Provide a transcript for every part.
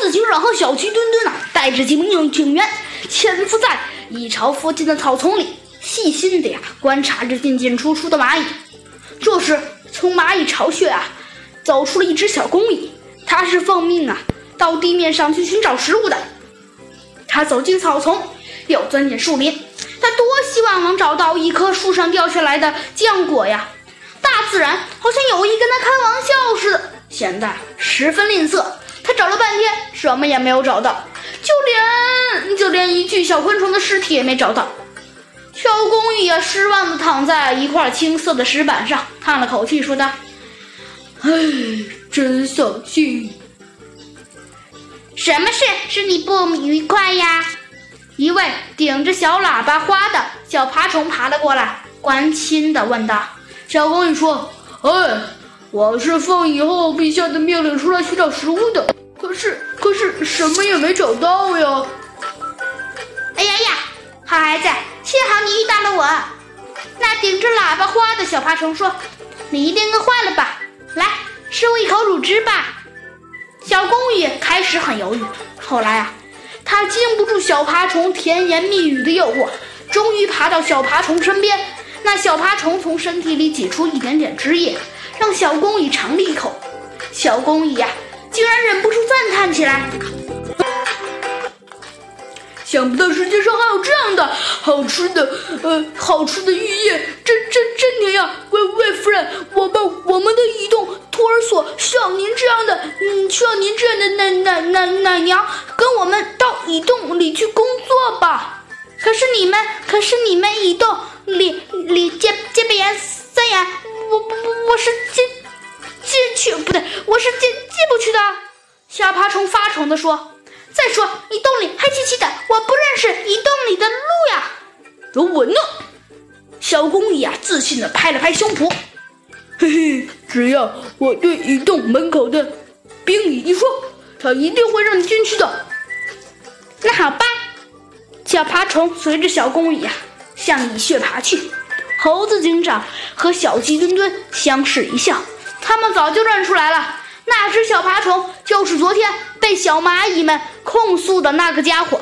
子警长和小鸡墩墩啊，带着几名警员潜伏在蚁巢附近的草丛里，细心的呀观察着进进出出的蚂蚁。这时，从蚂蚁巢穴啊走出了一只小公蚁，它是奉命啊到地面上去寻找食物的。它走进草丛，又钻进树林，它多希望能找到一棵树上掉下来的浆果呀！大自然好像有意跟他开玩笑似的，显得十分吝啬。什么也没有找到，就连就连一具小昆虫的尸体也没找到。小公蚁啊，失望地躺在一块青色的石板上，叹了口气，说道：“唉，真扫兴。什么事使你不愉快呀？”一位顶着小喇叭花的小爬虫爬了过来，关心地问道。小公蚁说：“哎，我是奉以后陛下的命令出来寻找食物的，可是可是什么也没找到呀。”哎呀呀，好孩子，幸好你遇到了我。那顶着喇叭花的小爬虫说：“你一定饿坏了吧？来，吃我一口乳汁吧。”小公蚁开始很犹豫，后来啊，他经不住小爬虫甜言蜜语的诱惑，终于爬到小爬虫身边。那小爬虫从身体里挤出一点点汁液，让小公蚁尝了一口。小公蚁呀，起来：“想不到世界上还有这样的好吃的，呃，好吃的玉叶，真真真甜呀！喂喂，夫人，我们我们的移动托儿所需要您这样的，嗯，需要您这样的奶奶奶奶娘跟我们到移动里去工作吧。可是你们，可是你们移动。”里里接接北岩三岩，我我我是进虫发愁地说：“再说移动里黑漆漆的，我不认识移动里的路呀。”有我呢！小公蚁啊，自信地拍了拍胸脯：“嘿嘿，只要我对蚁洞门口的冰蚁一说，它一定会让你进去的。”那好吧，小爬虫随着小公蚁啊。向蚁穴爬去，猴子警长和小鸡墩墩相视一笑，他们早就认出来了，那只小爬虫就是昨天被小蚂蚁们控诉的那个家伙。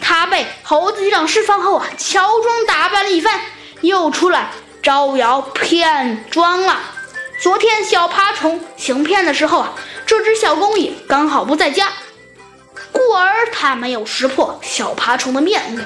他被猴子警长释放后啊，乔装打扮了一番，又出来招摇骗装了。昨天小爬虫行骗的时候啊，这只小公蚁刚好不在家，故而他没有识破小爬虫的面目。